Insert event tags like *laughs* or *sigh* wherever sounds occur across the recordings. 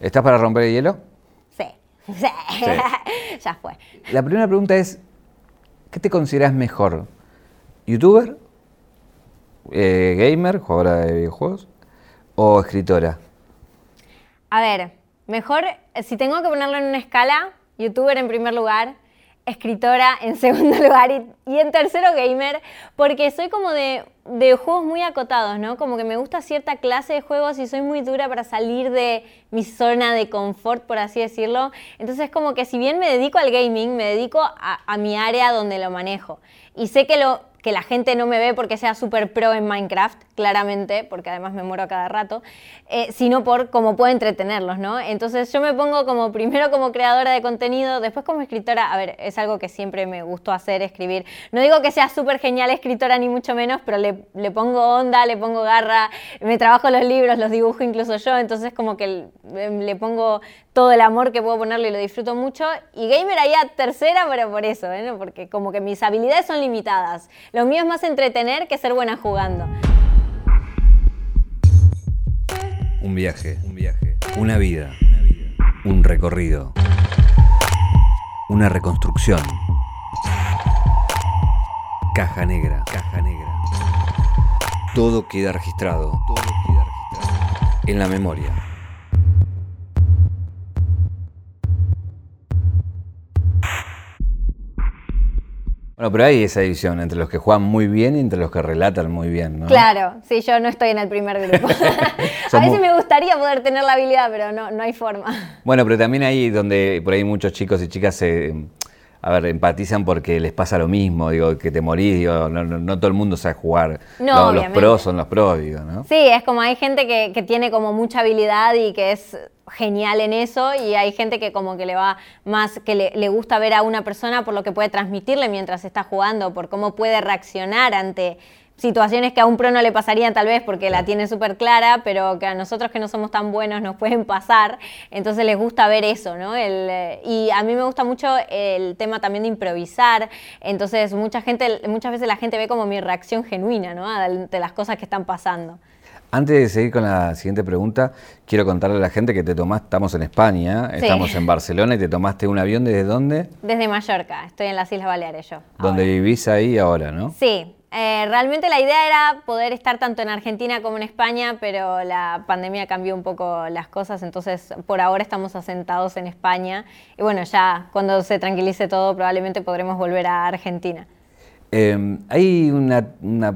¿Estás para romper el hielo? Sí. Sí. *laughs* ya fue. La primera pregunta es, ¿qué te consideras mejor? ¿Youtuber? Eh, ¿Gamer? ¿Jugadora de videojuegos? ¿O escritora? A ver, mejor, si tengo que ponerlo en una escala, youtuber en primer lugar, escritora en segundo *laughs* lugar y, en tercero gamer, porque soy como de, de, juegos muy acotados, ¿no? Como que me gusta cierta clase de juegos y soy muy dura para salir de mi zona de confort, por así decirlo. Entonces como que si bien me dedico al gaming, me dedico a, a mi área donde lo manejo. Y sé que lo, que la gente no me ve porque sea súper pro en Minecraft, claramente, porque además me muero a cada rato, eh, sino por cómo puedo entretenerlos, ¿no? Entonces yo me pongo como *laughs* primero como creadora de contenido, después como escritora, a ver, es algo que siempre me gustó hacer, escribir. No digo que sea súper genial escritora ni mucho menos, pero le, le, pongo onda, le pongo garra, me trabajo los libros, los dibujo incluso yo, entonces como que le, le pongo todo el amor que puedo ponerle y lo disfruto mucho. Y gamer ahí a tercera, pero por eso, ¿eh? porque como que mis habilidades son limitadas. Lo mío es más entretener que ser buena jugando. Un viaje, un viaje, una vida, un recorrido, una reconstrucción. Caja negra, caja negra. Todo queda registrado, todo queda registrado en la memoria. Bueno, pero hay esa división entre los que juegan muy bien y entre los que relatan muy bien, ¿no? Claro, sí, yo no estoy en el primer grupo. *laughs* a veces me gustaría poder tener la habilidad, pero no, no hay forma. Bueno, pero también hay donde por ahí muchos chicos y chicas se, a ver, empatizan porque les pasa lo mismo, digo, que te morís, digo, no, no, todo el mundo sabe jugar. No, los, pros son los pros, digo, ¿no? Sí, es como hay gente que, que tiene como mucha habilidad y que es genial en eso y hay gente que como que le va más, que le, le, gusta ver a una persona por lo que puede transmitirle mientras está jugando, por cómo puede reaccionar ante situaciones que a un pro no le pasarían tal vez porque la tiene súper clara, pero que a nosotros que no somos tan buenos nos pueden pasar, entonces les gusta ver eso, ¿no? El, eh, y a mí me gusta mucho el tema también de improvisar, entonces mucha gente, muchas veces la gente ve como mi reacción genuina, ¿no? De las cosas que están pasando. Antes de seguir con la siguiente pregunta, quiero contarle a la gente que te tomaste, estamos en España, estamos en Barcelona y te tomaste un avión desde dónde? Desde Mallorca, estoy en las Islas Baleares yo. Donde vivís ahí ahora, ¿no? Sí, eh, realmente la idea era poder estar tanto en Argentina como en España, pero la pandemia cambió un poco las cosas, entonces por ahora estamos asentados en España y bueno, ya cuando se tranquilice todo probablemente podremos volver a Argentina. Eh, hay una,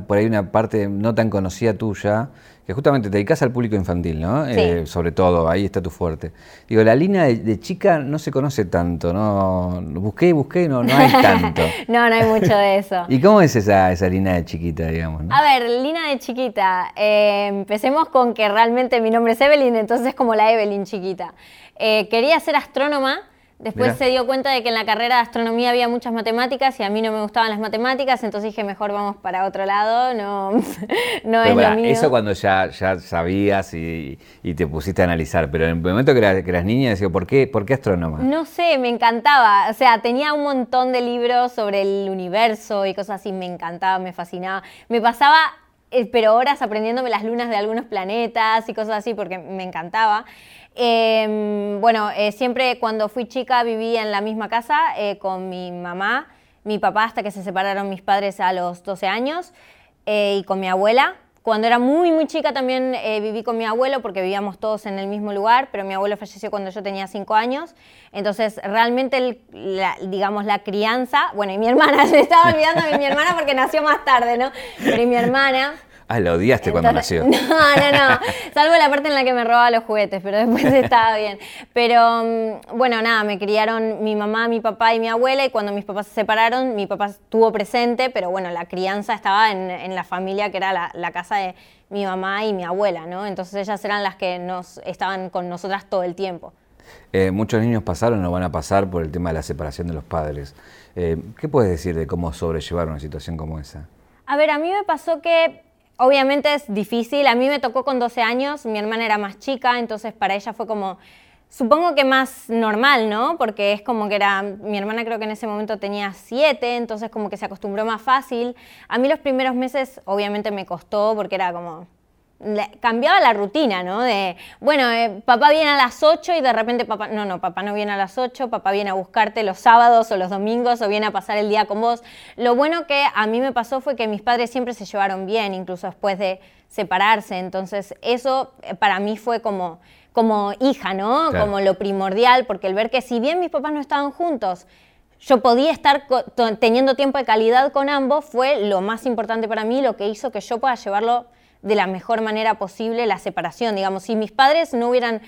por ahí una parte no tan conocida tuya que justamente te dedicas al público infantil, ¿no? Eh, sobre todo, ahí está tu fuerte. Digo, la línea de, chica no se conoce tanto, ¿no? Busqué, busqué, no, no hay tanto. *laughs* no, no hay mucho de eso. ¿Y cómo es esa, esa línea de chiquita, digamos? A ver, línea de chiquita. Eh, empecemos con que realmente mi nombre es Evelyn, entonces es como la Evelyn chiquita. Eh, quería ser astrónoma Después se dio cuenta de que en la carrera de astronomía había muchas matemáticas y a mí no me gustaban las matemáticas, entonces dije, mejor vamos para otro lado, no, *laughs* no es lo mío. Eso cuando ya, ya sabías y, te pusiste a analizar, pero en el momento que eras, que eras niña, decía, ¿por qué, ¿por qué astrónoma? No sé, me encantaba. O sea, tenía un montón de libros sobre el universo y cosas así, me encantaba, me fascinaba. Me pasaba eh, pero horas aprendiéndome las lunas de algunos planetas y cosas así porque me encantaba. Em, bueno, eh, siempre cuando fui chica viví en la misma casa eh, con mi mamá, mi papá hasta que se separaron mis padres a los 12 años y con mi abuela. Cuando era muy, muy chica también viví con mi abuelo porque vivíamos todos en el mismo lugar, pero mi abuelo falleció cuando yo tenía 5 años. Entonces, realmente, digamos, la crianza, bueno, y mi hermana, *laughs* se estaba olvidando de mi hermana porque nació más tarde, ¿no? Pero y mi hermana, Ah, la odiaste cuando nació. *laughs* No, no, no. *laughs* Salvo la parte en la que me robaba los juguetes, pero después *laughs* estaba bien. Pero mm, bueno, nada, me criaron mi mamá, mi papá y mi abuela. Y cuando mis papás se separaron, mi papá estuvo presente, pero bueno, la crianza estaba en, la familia que era la, casa de mi mamá y mi abuela, ¿no? Entonces ellas eran las que nos estaban con nosotras todo el tiempo. Eh, muchos niños pasaron o van a pasar por el tema de la separación de los padres. Eh, ¿Qué puedes decir de cómo sobrellevar una situación como esa? A ver, a mí me pasó que Obviamente es difícil, a mí me tocó con 12 años, mi hermana era más chica, entonces para ella fue como, supongo que más normal, ¿no? Porque es como que era, mi hermana creo que en ese momento tenía 7, entonces como que se acostumbró más fácil. A mí los primeros meses obviamente me costó porque era como, cambiaba la rutina, ¿no? De, bueno, eh, papá viene a las 8 y de repente papá, no, no, papá no viene a las 8, papá viene a buscarte los sábados o los domingos o viene a pasar el día con vos. Lo bueno que a mí me pasó fue que mis padres siempre se llevaron bien, incluso después de separarse, entonces eso eh, para mí fue como como hija, ¿no? Como lo primordial, porque el ver que si bien mis papás no estaban juntos, yo podía estar teniendo tiempo de calidad con ambos fue lo más importante para mí, lo que hizo que yo pueda llevarlo de la mejor manera posible la separación. Digamos, si mis padres no hubieran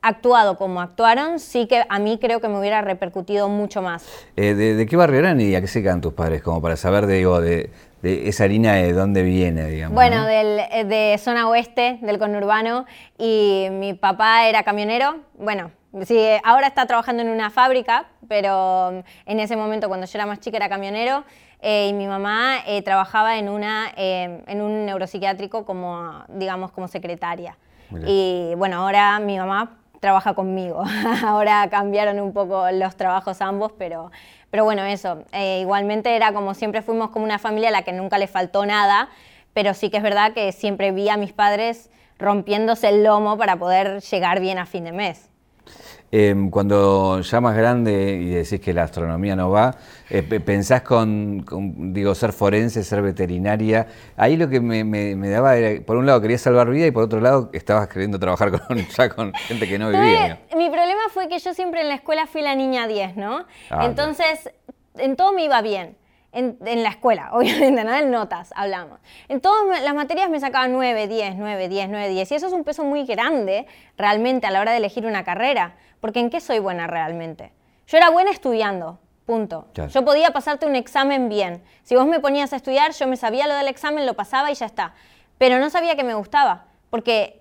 actuado como actuaron, sí que a mí creo que me hubiera repercutido mucho más. Eh, de, qué barrio eran y a qué se quedan tus padres? Como para saber de, digo, de, esa harina de dónde viene, digamos. Bueno, eh, de zona oeste, del conurbano, y mi papá era camionero. Bueno, sí, ahora está trabajando en una fábrica, pero en ese momento cuando yo era más chica era camionero. Eh, y mi mamá eh, trabajaba en, una, eh, en un neuropsiquiátrico como, digamos, como secretaria. Y bueno, ahora mi mamá trabaja conmigo. *laughs* ahora cambiaron un poco los trabajos ambos, pero, pero bueno, eso. igualmente era como siempre fuimos como una familia a la que nunca le faltó nada, pero sí que es verdad que siempre vi a mis padres rompiéndose el lomo para poder llegar bien a fin de mes. Em, cuando ya más grande y decís que la astronomía no va, eh, pensás con, digo, ser forense, ser veterinaria. Ahí lo que me, daba era, por un lado querías salvar vida y por otro lado estabas queriendo trabajar con, *laughs* ya con gente que no vivía. Mi problema fue que yo siempre en la escuela fui la niña 10, ¿no? Ah, Entonces, en todo me iba bien. En, en, la escuela, *laughs* obviamente, ¿no? En notas hablamos. En todas las materias me sacaba 9, 10, 9, 10, 9, 10. Y eso es un peso muy grande realmente a la hora de elegir una carrera. Porque ¿en qué soy buena realmente? Yo era buena estudiando, punto. Yo podía pasarte un examen bien. Si vos me ponías a estudiar, yo me sabía lo del examen, lo pasaba y ya está. Pero no sabía que me gustaba, porque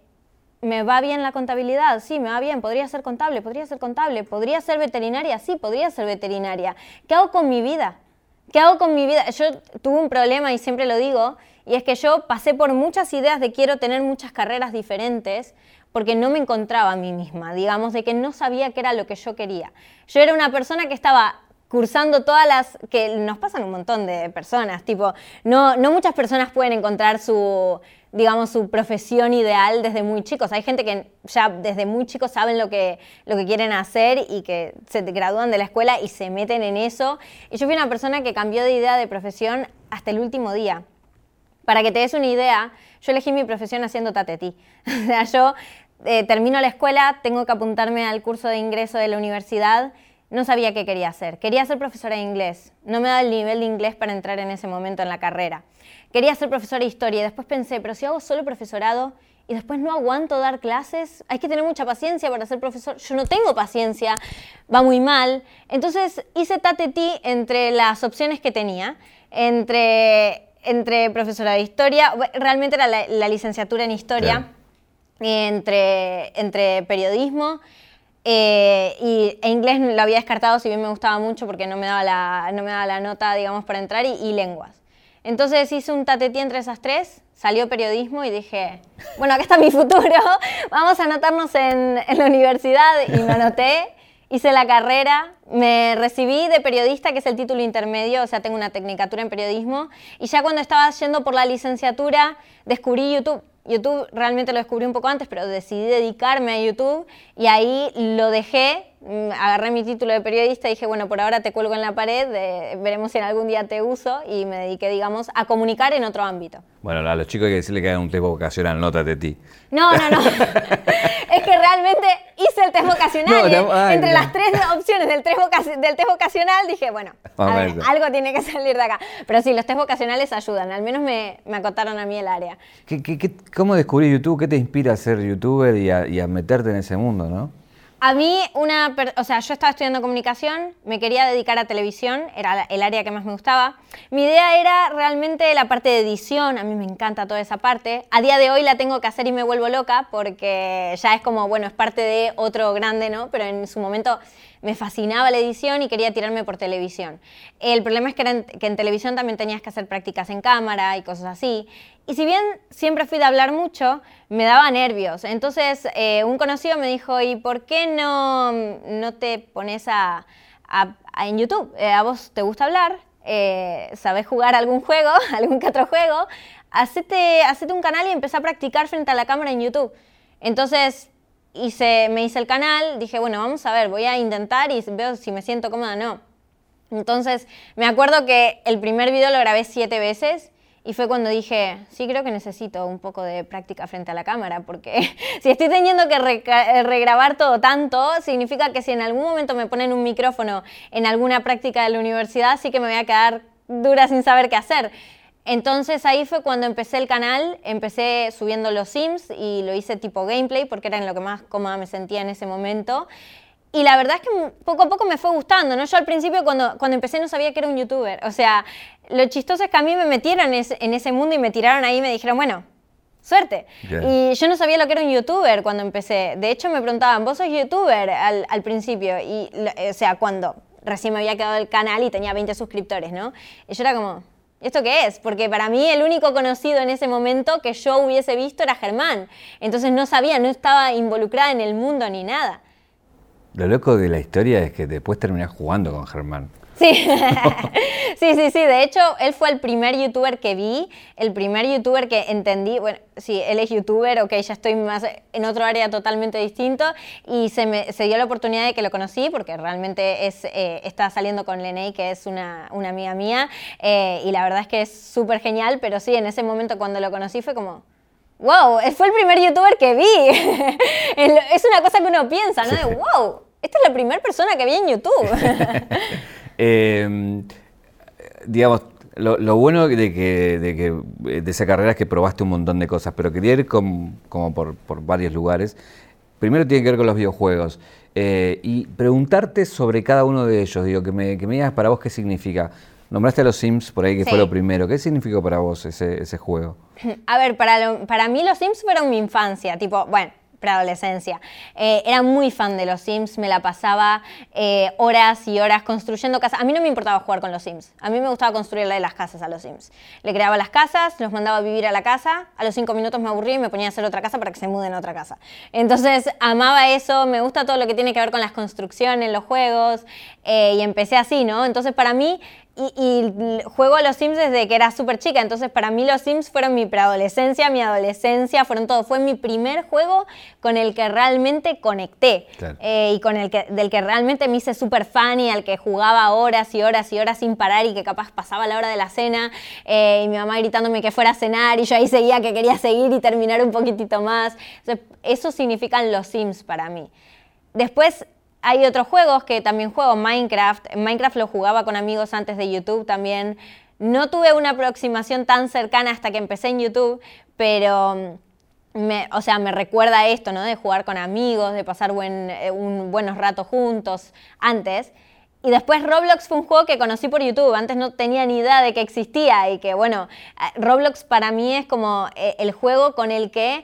me va bien la contabilidad, sí, me va bien, podría ser contable, podría ser contable, podría ser veterinaria, sí, podría ser veterinaria. ¿Qué hago con mi vida? ¿Qué hago con mi vida? Yo tuve un problema y siempre lo digo, y es que yo pasé por muchas ideas de quiero tener muchas carreras diferentes, porque no me encontraba a mí misma, digamos, de que no sabía qué era lo que yo quería. Yo era una persona que estaba cursando todas las que nos pasan un montón de personas, tipo, no, no muchas personas pueden encontrar su, digamos, su profesión ideal desde muy chicos. Hay gente que ya desde muy chicos saben lo que, lo que quieren hacer y que se gradúan de la escuela y se meten en eso. Y yo fui una persona que cambió de idea de profesión hasta el último día. Para que te des una idea, yo elegí mi profesión haciendo tatetí. *laughs* o sea, yo eh, termino la escuela, tengo que apuntarme al curso de ingreso de la universidad. No sabía qué quería hacer. Quería ser profesora de inglés. No me daba el nivel de inglés para entrar en ese momento en la carrera. Quería ser profesora de historia después pensé, pero si hago solo profesorado y después no aguanto dar clases, hay que tener mucha paciencia para ser profesor. Yo no tengo paciencia, va muy mal. Entonces hice tatetí entre las opciones que tenía, entre, entre profesora de historia, realmente era la, licenciatura en historia entre, entre periodismo eh, y, e inglés lo había descartado, si bien me gustaba mucho porque no me daba la, no me daba la nota, digamos, para entrar, y, lenguas. Entonces hice un tatetí entre esas tres, salió periodismo y dije, bueno, acá está mi futuro, *laughs* vamos a anotarnos en, en la universidad y me anoté. Hice la carrera, me recibí de periodista, que es el título intermedio, o sea, tengo una tecnicatura en periodismo, y ya cuando estaba yendo por la licenciatura descubrí YouTube. YouTube realmente lo descubrí un poco antes, pero decidí dedicarme a YouTube y ahí lo dejé agarré mi título de periodista y dije, bueno, por ahora te cuelgo en la pared, veremos si en algún día te uso y me dediqué, digamos, a comunicar en otro ámbito. Bueno, a los chicos hay que decirle que hagan un test vocacional, nota de ti. No, no, no. *laughs* es que realmente hice el test vocacional. entre las tres opciones del test, del test vocacional dije, bueno, algo tiene que salir de acá. Pero sí, los test vocacionales ayudan, al menos me, acotaron a mí el área. cómo descubrí YouTube? ¿Qué te inspira a ser youtuber y a, y a meterte en ese mundo, no? A mí, una, o sea, yo estaba estudiando comunicación, me quería dedicar a televisión, era el área que más me gustaba. Mi idea era realmente la parte de edición, a mí me encanta toda esa parte. A día de hoy la tengo que hacer y me vuelvo loca porque ya es como, bueno, es parte de otro grande, ¿no? Pero en su momento me fascinaba la edición y quería tirarme por televisión. El problema es que, en, televisión también tenías que hacer prácticas en cámara y cosas así. Y si bien siempre fui de hablar mucho, me daba nervios. Entonces eh, un conocido me dijo, ¿y por qué no, no te pones a, en YouTube? Eh, ¿A vos te gusta hablar? Eh, ¿Sabés jugar algún juego, *laughs* algún que otro juego? hacete, hacete un canal y empecé a practicar frente a la cámara en YouTube. Entonces hice, me hice el canal, dije, bueno, vamos a ver, voy a intentar y veo si me siento cómoda o no. Entonces me acuerdo que el primer video lo grabé siete veces y fue cuando dije, sí, creo que necesito un poco de práctica frente a la cámara, porque *laughs* si estoy teniendo que regrabar todo tanto, significa que si en algún momento me ponen un micrófono en alguna práctica de la universidad, sí que me voy a quedar dura sin saber qué hacer. Entonces ahí fue cuando empecé el canal, empecé subiendo los Sims y lo hice tipo gameplay porque era en lo que más cómoda me sentía en ese momento. Y la verdad es que poco a poco me fue gustando, ¿no? Yo al principio cuando, cuando empecé no sabía que era un youtuber. O sea, lo chistoso es que a mí me metieron en ese mundo y me tiraron ahí y me dijeron, bueno, suerte. Y yo no sabía lo que era un youtuber cuando empecé. De hecho, me preguntaban, ¿vos sos youtuber al, al principio? Y, o sea, cuando recién me había quedado el canal y tenía 20 suscriptores, ¿no? Y yo era como, ¿esto qué es? Porque para mí el único conocido en ese momento que yo hubiese visto era Germán. Entonces no sabía, no estaba involucrada en el mundo ni nada. Lo loco de la historia es que después terminás jugando con Germán. Sí. *laughs* sí, sí, sí. De hecho, él fue el primer youtuber que vi, el primer youtuber que entendí. Bueno, sí, él es youtuber, ok, ya estoy más en otro área totalmente distinto. Y se, me, se dio la oportunidad de que lo conocí, porque realmente es, eh, está saliendo con Leney, que es una, una amiga mía. Eh, y la verdad es que es súper genial, pero sí, en ese momento cuando lo conocí fue como wow, fue el primer youtuber que vi. *laughs* es una cosa que uno piensa, ¿no? De, wow, esta es la primera persona que vi en YouTube. *laughs* Em, digamos, lo, bueno de que, de que de esa carrera es que probaste un montón de cosas, pero quería ir como por, varios lugares. Primero tiene que ver con los videojuegos. Eh, y preguntarte sobre cada uno de ellos, digo, que me, que me digas para vos qué significa. Nombraste a los Sims por ahí, que fue lo primero. ¿Qué significó para vos ese, ese juego? A ver, para, para mí los Sims fueron mi infancia. Tipo, bueno, preadolescencia. Eh, era muy fan de los Sims, me la pasaba eh, horas y horas construyendo casas. A mí no me importaba jugar con los Sims, a mí me gustaba construirle las casas a los Sims. Le creaba las casas, los mandaba a vivir a la casa, a los cinco minutos me aburría y me ponía a hacer otra casa para que se muden a otra casa. Entonces amaba eso, me gusta todo lo que tiene que ver con las construcciones, los juegos, eh, y empecé así, ¿no? Entonces para mí y, juego a los Sims desde que era súper chica, entonces para mí los Sims fueron mi preadolescencia, mi adolescencia, fueron todo. Fue mi primer juego con el que realmente conecté eh, y con el que, del que realmente me hice súper fan y al que jugaba horas y horas y horas sin parar y que capaz pasaba la hora de la cena eh, y mi mamá gritándome que fuera a cenar y yo ahí seguía que quería seguir y terminar un poquitito más. eso significan los Sims para mí. Después hay otros juegos que también juego, Minecraft. Minecraft lo jugaba con amigos antes de YouTube también. No tuve una aproximación tan cercana hasta que empecé en YouTube, pero mm, me, o sea, me recuerda esto, ¿no? De jugar con amigos, de pasar eh, buenos ratos juntos antes. Y después Roblox fue un juego que conocí por YouTube. Antes no tenía ni idea de que existía y que, bueno, eh, Roblox para mí es como eh, el juego con el que,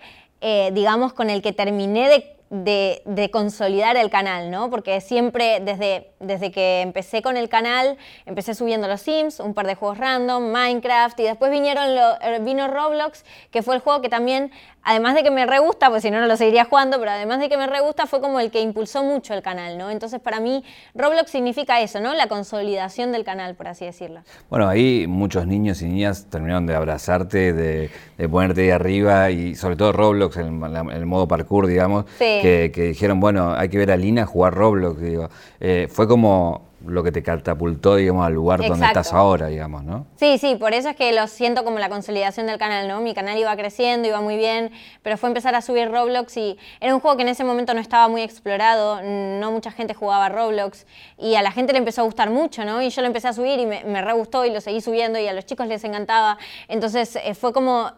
digamos, con el que terminé de de, consolidar el canal, ¿no? Porque siempre, desde, desde que empecé con el canal, empecé subiendo los Sims, un par de juegos random, Minecraft, y después vinieron lo, eh, vino Roblox, que fue el juego que también, además de que me re gusta, pues si no, no lo seguiría jugando, pero además de que me re gusta, fue como el que impulsó mucho el canal, ¿no? Entonces, para mí, Roblox significa eso, ¿no? La consolidación del canal, por así decirlo. Bueno, ahí muchos niños y niñas terminaron de abrazarte, de, ponerte ahí arriba, y sobre todo Roblox, en el, modo parkour, digamos. Sí que, dijeron, bueno, hay que ver a Lina jugar Roblox. Digo. Eh, fue como lo que te catapultó, digamos, al lugar donde estás ahora, digamos, ¿no? Sí, sí, por eso es que lo siento como la consolidación del canal, ¿no? Mi canal iba creciendo, iba muy bien, pero fue empezar a subir Roblox y era un juego que en ese momento no estaba muy explorado, no mucha gente jugaba Roblox y a la gente le empezó a gustar mucho, ¿no? Y yo lo empecé a subir y me, me re gustó y lo seguí subiendo y a los chicos les encantaba. Entonces eh, fue como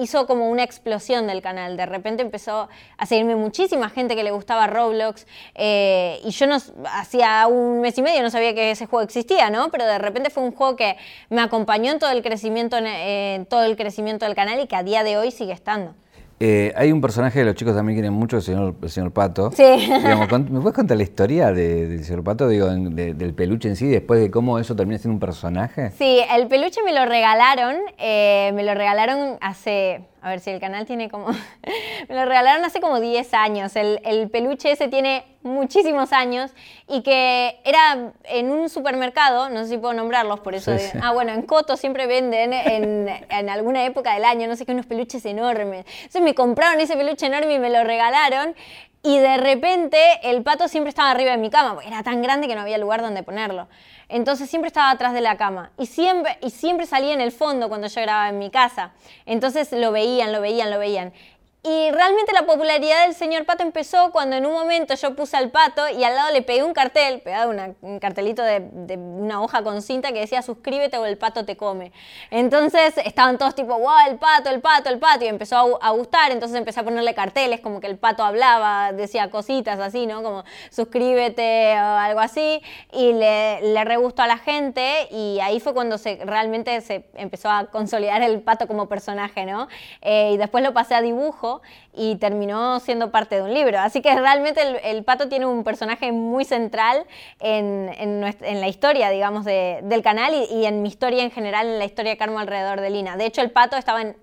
hizo como una explosión del canal. De repente empezó a seguirme muchísima gente que le gustaba Roblox. Eh, y yo no, hacía un mes y medio no sabía que ese juego existía, ¿no? Pero de repente fue un juego que me acompañó en todo el crecimiento, en todo el crecimiento del canal y que a día de hoy sigue estando. Eh, hay un personaje que los chicos también quieren mucho, el señor, el señor Pato. Sí. ¿Me puedes contar la historia del señor Pato, digo, del peluche en sí, después de cómo eso termina siendo un personaje? Sí, el peluche me lo regalaron, eh, me lo regalaron hace, a ver si el canal tiene como... *laughs* me lo regalaron hace como 10 años. El, peluche ese tiene muchísimos años y que era en un supermercado, no sé si puedo nombrarlos, por eso... Ah, bueno, en Coto siempre venden en, en, alguna época del año, no sé qué, unos peluches enormes. Entonces me compraron ese peluche enorme y me lo regalaron y de repente el pato siempre estaba arriba de mi cama, porque era tan grande que no había lugar donde ponerlo. Entonces siempre estaba atrás de la cama y siempre, y siempre salía en el fondo cuando yo grababa en mi casa. Entonces lo veían, lo veían, lo veían. Y realmente la popularidad del señor Pato empezó cuando en un momento yo puse al pato y al lado le pegué un cartel, pegado un cartelito de, una hoja con cinta que decía suscríbete o el pato te come. Entonces estaban todos tipo, wow, el pato, el pato, el pato, y empezó a, gustar, entonces empecé a ponerle carteles como que el pato hablaba, decía cositas así, ¿no? Como suscríbete o algo así, y le, le re a la gente y ahí fue cuando se, realmente se empezó a consolidar el pato como personaje, ¿no? Eh, y después lo pasé a dibujo y terminó siendo parte de un libro. Así que realmente el, pato tiene un personaje muy central en, en, la historia, digamos, del canal y, en mi historia en general, en la historia de Carmo alrededor de Lina. De hecho, el pato estaba en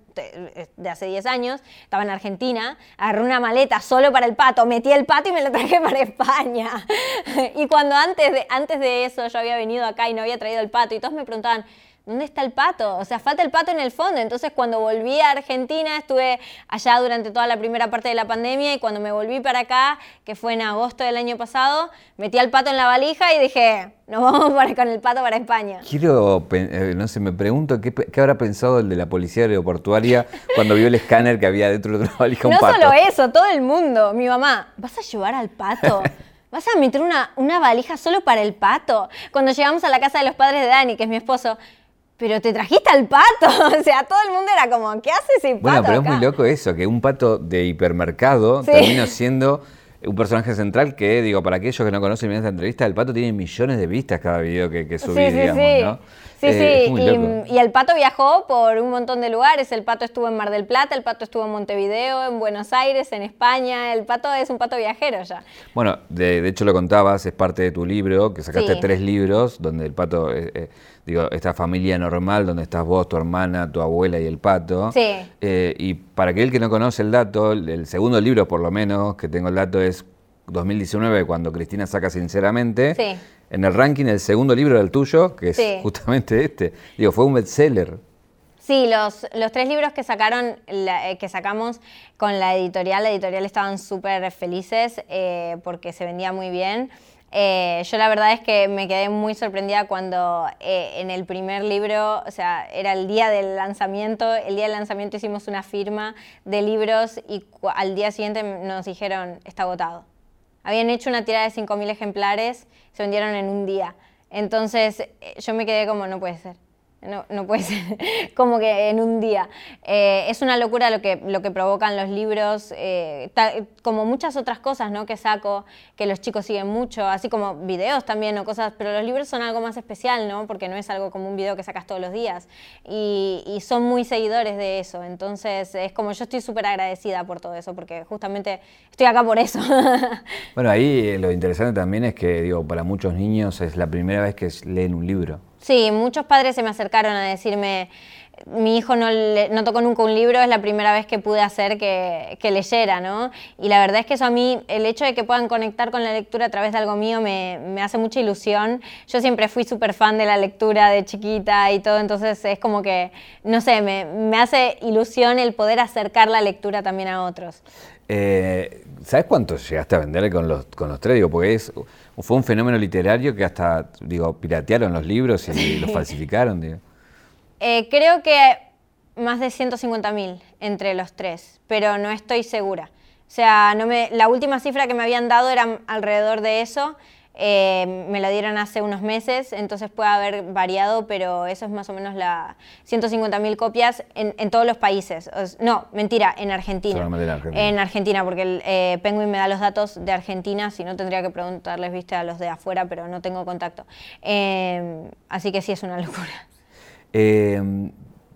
de hace 10 años, estaba en Argentina, agarré una maleta solo para el pato, metí el pato y me lo traje *laughs* para España. *laughs* y cuando antes de, antes de eso yo había venido acá y no había traído el pato y todos me preguntaban, ¿dónde está el pato? O sea, falta el pato en el fondo. Entonces, cuando volví a Argentina, estuve allá durante toda la primera parte de la pandemia y cuando me volví para acá, que fue en agosto del año pasado, metí al pato en la valija y dije, nos vamos para, con el pato para España. Quiero, eh, no sé, me pregunto qué, habrá pensado el de la policía aeroportuaria cuando vio el escáner que había dentro de la valija un no pato. No solo eso, todo el mundo. Mi mamá, ¿vas a llevar al pato? ¿Vas a meter una, una valija solo para el pato? Cuando llegamos a la casa de los padres de Dani, que es mi esposo, pero te trajiste al pato. *laughs* o sea, todo el mundo era como, ¿qué hace ese pato? Bueno, pero es muy loco eso, que un pato de hipermercado termina siendo un personaje central que, digo, para aquellos que no conocen bien esta entrevista, el pato tiene millones de vistas cada video que, que subí, digamos, ¿no? Sí, eh, sí, y, el pato viajó por un montón de lugares. El pato estuvo en Mar del Plata, el pato estuvo en Montevideo, en Buenos Aires, en España. El pato es un pato viajero ya. Bueno, de, hecho lo contabas, es parte de tu libro, que sacaste tres libros, donde el pato, eh, eh, digo, esta familia normal, donde estás vos, tu hermana, tu abuela y el pato. Sí. y para aquel que no conoce el dato, el segundo libro por lo menos, que tengo el dato es 2019, cuando Cristina saca Sinceramente. Sí en el ranking el segundo libro del tuyo, que es justamente este. Digo, fue un bestseller. Sí, los, los tres libros que sacaron, eh, que sacamos con la editorial, la editorial estaban súper felices eh, porque se vendía muy bien. Eh, yo la verdad es que me quedé muy sorprendida cuando en el primer libro, o sea, era el día del lanzamiento, el día del lanzamiento hicimos una firma de libros y al día siguiente nos dijeron, está agotado. Habían hecho una tirada de 5.000 ejemplares, se vendieron en un día. Entonces eh, yo me quedé como, no puede ser. No, no, puede ser *laughs* como que en un día. Eh, es una locura lo que, lo que provocan los libros, eh, como muchas otras cosas ¿no? que saco, que los chicos siguen mucho, así como videos también o cosas, pero los libros son algo más especial, ¿no? porque no es algo como un video que sacas todos los días. Y, y son muy seguidores de eso. Entonces es como yo estoy súper agradecida por todo eso, porque justamente estoy acá por eso. *laughs* bueno, ahí lo interesante también es que, digo, para muchos niños es la primera vez que leen un libro. Sí, muchos padres se me acercaron a decirme, mi hijo no, no tocó nunca un libro, es la primera vez que pude hacer que, que, leyera, ¿no? Y la verdad es que eso a mí, el hecho de que puedan conectar con la lectura a través de algo mío me, me hace mucha ilusión. Yo siempre fui súper fan de la lectura de chiquita y todo, entonces es como que, no sé, me, me hace ilusión el poder acercar la lectura también a otros. Eh, ¿Sabes cuánto llegaste a vender con los, con los tres? Digo, porque es, fue un fenómeno literario que hasta, digo, piratearon los libros y *laughs* los falsificaron, digo. Eh, creo que más de 150.000 entre los tres, pero no estoy segura. O sea, no me, la última cifra que me habían dado era alrededor de eso eh, me lo dieron hace unos meses, entonces puede haber variado, pero eso es más o menos la 150.000 copias en, todos los países. no, mentira, en Argentina. en Argentina. En Argentina, porque el eh, Penguin me da los datos de Argentina, si no tendría que preguntarles, viste, a los de afuera, pero no tengo contacto. Eh, así que sí es una locura.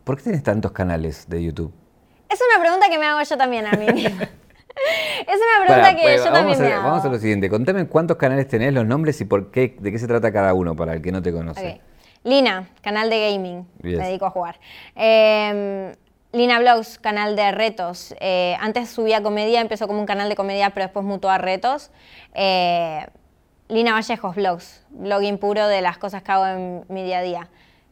¿Por qué tienes tantos canales de YouTube? Es una pregunta que me hago yo también a mí *laughs* misma. Es una pregunta que yo también me hago. Vamos a lo siguiente. Contame cuántos canales tenés, los nombres y por qué, de qué se trata cada uno para el que no te conoce. Lina, canal de gaming. Me dedico a jugar. Em, Lina Blogs, canal de retos. Eh, antes subía comedia, empezó como un canal de comedia, pero después mutó a retos. Eh, Lina Vallejos Vlogs, blogging puro de las cosas que hago en mi día a día.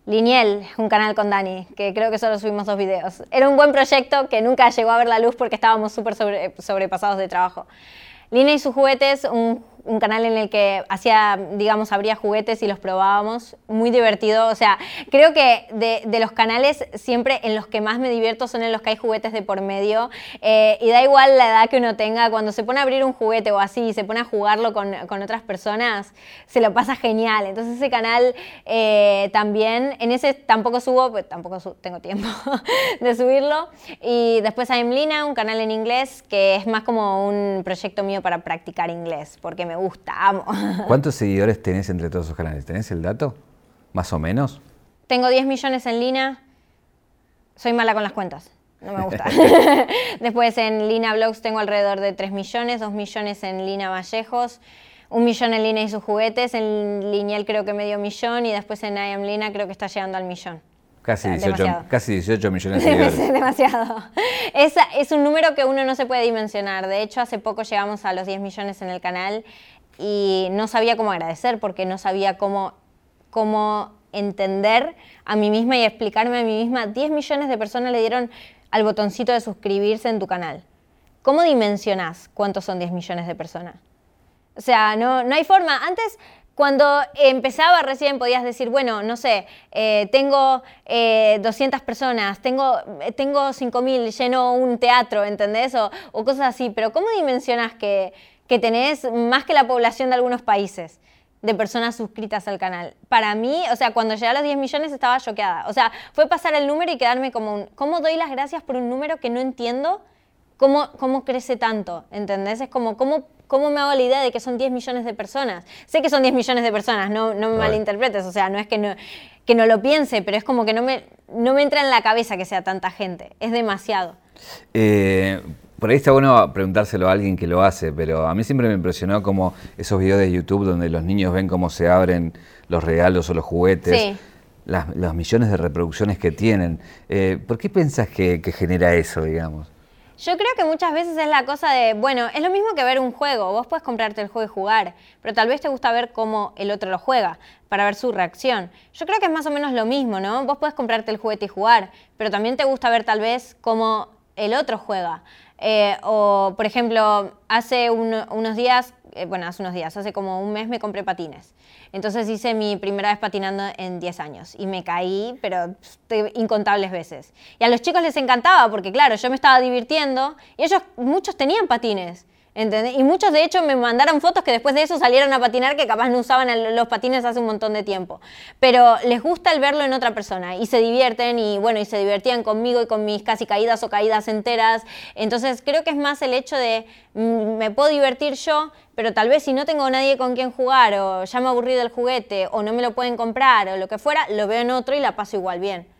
Liniel, un canal con Dani, que creo que solo subimos dos videos. Era un buen proyecto que nunca llegó a ver la luz porque estábamos súper sobrepasados de trabajo. Lina y sus juguetes, un un canal en el que hacía, digamos, abría juguetes y los probábamos. Muy divertido. O sea, creo que de, los canales siempre en los que más me divierto son en los que hay juguetes de por medio. Eh, y da igual la edad que uno tenga, cuando se pone a abrir un juguete o así y se pone a jugarlo con, otras personas, se lo pasa genial. Entonces ese canal eh, también, en ese tampoco subo, pues tampoco tengo tiempo *laughs* de subirlo. Y después hay Lina, un canal en inglés que es más como un proyecto mío para practicar inglés, porque me gusta, amo. *laughs* ¿Cuántos seguidores tenés entre todos esos canales? ¿Tenés el dato? ¿Más o menos? Tengo 10 millones en Lina. Soy mala con las cuentas. No me gusta. *laughs* Después en Lina Blogs tengo alrededor de 3 millones, 2 millones en Lina Vallejos, un millón en Lina y sus juguetes, en Lineal creo que medio millón y después en I Am Lina creo que está llegando al millón. Casi 18, casi 18 millones de *laughs* seguidores. demasiado. Es, es un número que uno no se puede dimensionar. De hecho, hace poco llegamos a los 10 millones en el canal y no sabía cómo agradecer porque no sabía cómo, cómo entender a mí misma y explicarme a mí misma. 10 millones de personas le dieron al botoncito de suscribirse en tu canal. ¿Cómo dimensionás cuántos son 10 millones de personas? O sea, no, no hay forma. Antes cuando empezaba recién podías decir, bueno, no sé, eh, tengo 200 eh, personas, tengo, tengo 5.000, lleno un teatro, ¿entendés? O, cosas así, pero ¿cómo dimensionas que, que tenés más que la población de algunos países? de personas suscritas al canal. Para mí, o sea, cuando llegué a los 10 millones estaba choqueada. O sea, fue pasar el número y quedarme como un, ¿cómo doy las gracias por un número que no entiendo? ¿Cómo, cómo crece tanto? ¿Entendés? Es como, ¿cómo ¿cómo me hago la idea de que son 10 millones de personas? Sé que son 10 millones de personas, no, no me malinterpretes, o sea, no es que no, que no lo piense, pero es como que no me, no me entra en la cabeza que sea tanta gente, es demasiado. Eh, por ahí está bueno preguntárselo a alguien que lo hace, pero a mí siempre me impresionó como esos videos de YouTube donde los niños ven cómo se abren los regalos o los juguetes. Las, los millones de reproducciones que tienen. Eh, ¿Por qué piensas que genera eso, digamos? Yo creo que muchas veces es la cosa de, bueno, es lo mismo que ver un juego. Vos puedes comprarte el juego y jugar, pero tal vez te gusta ver cómo el otro lo juega, para ver su reacción. Yo creo que es más o menos lo mismo, ¿no? Vos puedes comprarte el juguete y jugar, pero también te gusta ver tal vez cómo el otro juega. Eh, o, por ejemplo, hace unos días, eh, bueno, hace unos días, hace como un mes me compré patines. Entonces hice mi primera vez patinando en 10 años y me caí, pero incontables veces. Y a los chicos les encantaba porque, claro, yo me estaba divirtiendo y ellos, muchos tenían patines. Y muchos de hecho me mandaron fotos que después de eso salieron a patinar que capaz no usaban los patines hace un montón de tiempo. Pero les gusta el verlo en otra persona y se divierten y bueno, y se divertían conmigo y con mis casi caídas o caídas enteras. Entonces creo que es más el hecho de mm, me puedo divertir yo, pero tal vez si no tengo nadie con quien jugar o ya me aburrí del juguete o no me lo pueden comprar o lo que fuera, lo veo en otro y la paso igual bien.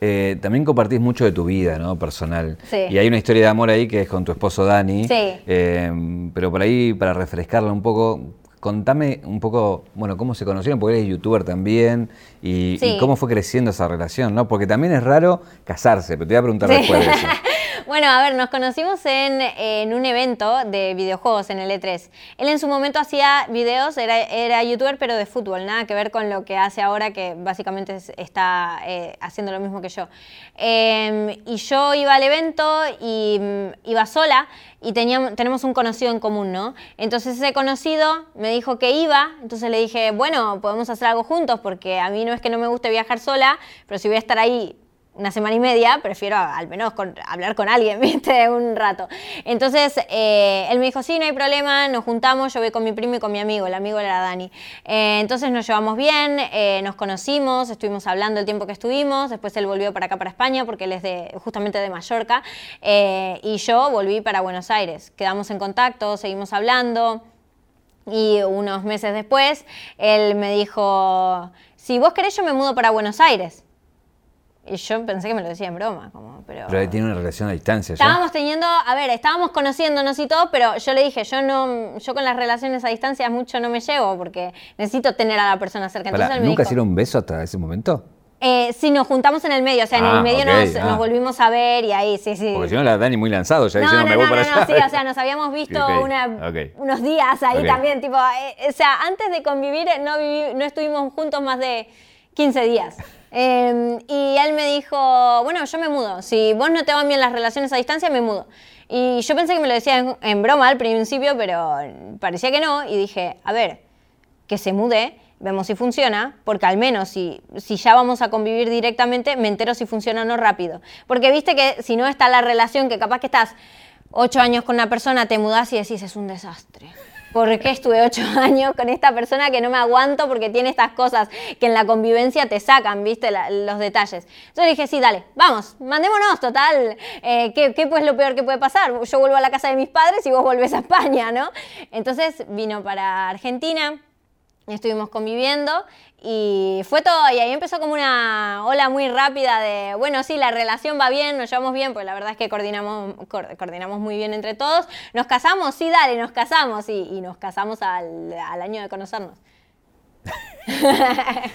Eh, también compartís mucho de tu vida, ¿no? Personal. Y hay una historia de amor ahí que es con tu esposo Dani. Sí. Eh, pero por ahí, para refrescarla un poco, contame un poco, bueno, cómo se conocieron, porque eres youtuber también, y, cómo fue creciendo esa relación, ¿no? Porque también es raro casarse, pero te voy a preguntar después de eso. *laughs* Bueno, a ver, nos conocimos en, un evento de videojuegos en el E3. Él en su momento hacía videos, era, youtuber, pero de fútbol, nada que ver con lo que hace ahora, que básicamente está eh, haciendo lo mismo que yo. Em, y yo iba al evento y mm, iba sola y teníamos, tenemos un conocido en común, ¿no? Entonces ese conocido me dijo que iba, entonces le dije, bueno, podemos hacer algo juntos, porque a mí no es que no me guste viajar sola, pero si voy a estar ahí una semana y media, prefiero al menos hablar con alguien, *laughs* ¿viste? Un rato. Entonces, eh, él me dijo, sí, no hay problema, nos juntamos, yo voy con mi primo y con mi amigo, el amigo era Dani. Eh, entonces nos llevamos bien, eh, nos conocimos, estuvimos hablando el tiempo que estuvimos, después él volvió para acá, para España, porque él es de, justamente de Mallorca, y yo volví para Buenos Aires. Quedamos en contacto, seguimos hablando. Y unos meses después, él me dijo, si vos querés, yo me mudo para Buenos Aires. Y yo pensé que me lo decía en broma, como, pero... Pero tiene una relación a distancia, Estábamos teniendo, a ver, estábamos conociéndonos y todo, pero yo le dije, yo no, yo con las relaciones a distancia mucho no me llevo, porque necesito tener a la persona cerca. ¿Nunca hicieron un beso hasta ese momento? Eh, sí, nos juntamos en el medio, o sea, en el Ah, medio nos, ah. nos volvimos a ver y ahí, sí, sí. Porque si no, la Dani muy lanzado, ya No, diciendo no, me voy no, para no, allá. sí, o sea, nos habíamos *laughs* visto una- unos días ahí también, tipo, eh, o sea, antes de convivir eh, no, vivi- no estuvimos juntos más de 15 días. Eh, y él me dijo, bueno, yo me mudo, si vos no te van bien las relaciones a distancia, me mudo. Y yo pensé que me lo decía en, en broma al principio, pero parecía que no, y dije, a ver, que se mude, vemos si funciona, porque al menos si, si ya vamos a convivir directamente, me entero si funciona o no rápido. Porque viste que si no está la relación, que capaz que estás ocho años con una persona, te mudás y decís, es un desastre. ¿Por qué estuve ocho *laughs* años con esta persona que no me aguanto porque tiene estas cosas que en la convivencia te sacan, viste, los detalles? Entonces dije, sí, dale, vamos, mandémonos, total. eh, ¿qué, ¿Qué pues lo peor que puede pasar? Yo vuelvo a la casa de mis padres y vos volvés a España, ¿no? Entonces vino para Argentina estuvimos conviviendo y fue todo, y ahí empezó como una ola muy rápida de, bueno, sí, la relación va bien, nos llevamos bien, pues la verdad es que coordinamos, coor- coordinamos muy bien entre todos. Nos casamos, sí, dale, nos casamos, y, y nos casamos al, al año de conocernos. *laughs*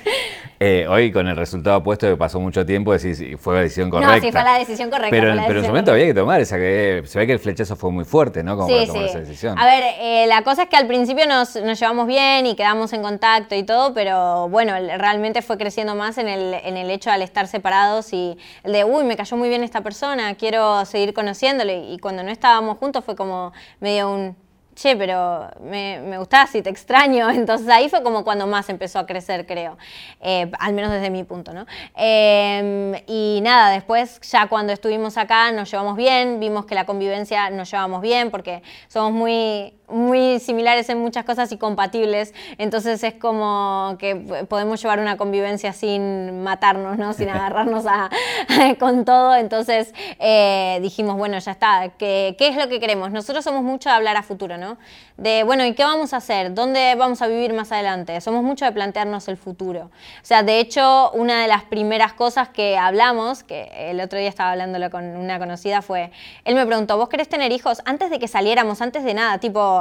Eh, hoy con el resultado puesto que pasó mucho tiempo, decís, sí, fue la decisión correcta. No, sí, fue la decisión correcta. Pero, la pero en su momento correcta. había que tomar esa que se ve que el flechazo fue muy fuerte, ¿no? Como para tomar esa decisión. A ver, eh, la cosa es que al principio nos, nos llevamos bien y quedamos en contacto y todo, pero bueno, realmente fue creciendo más en el, en el hecho al estar separados y el de, uy, me cayó muy bien esta persona, quiero seguir conociéndole. Y cuando no estábamos juntos fue como medio un, che, pero me, me gustás y te extraño. *laughs* Entonces ahí fue como cuando más empezó a crecer, creo. Eh, al menos desde mi punto, ¿no? Eh, y nada, después ya cuando estuvimos acá nos llevamos bien, vimos que la convivencia nos llevamos bien porque somos muy muy similares en muchas cosas y compatibles, entonces es como que podemos llevar una convivencia sin matarnos, ¿no? sin *laughs* agarrarnos a- *laughs* con todo, entonces eh, dijimos, bueno, ya está, ¿Qué, ¿qué es lo que queremos? Nosotros somos mucho de hablar a futuro, ¿no? De, bueno, ¿y qué vamos a hacer? ¿Dónde vamos a vivir más adelante? Somos mucho de plantearnos el futuro. O sea, de hecho, una de las primeras cosas que hablamos, que el otro día estaba hablándolo con una conocida, fue, él me preguntó, ¿vos querés tener hijos? Antes de que saliéramos, antes de nada, tipo,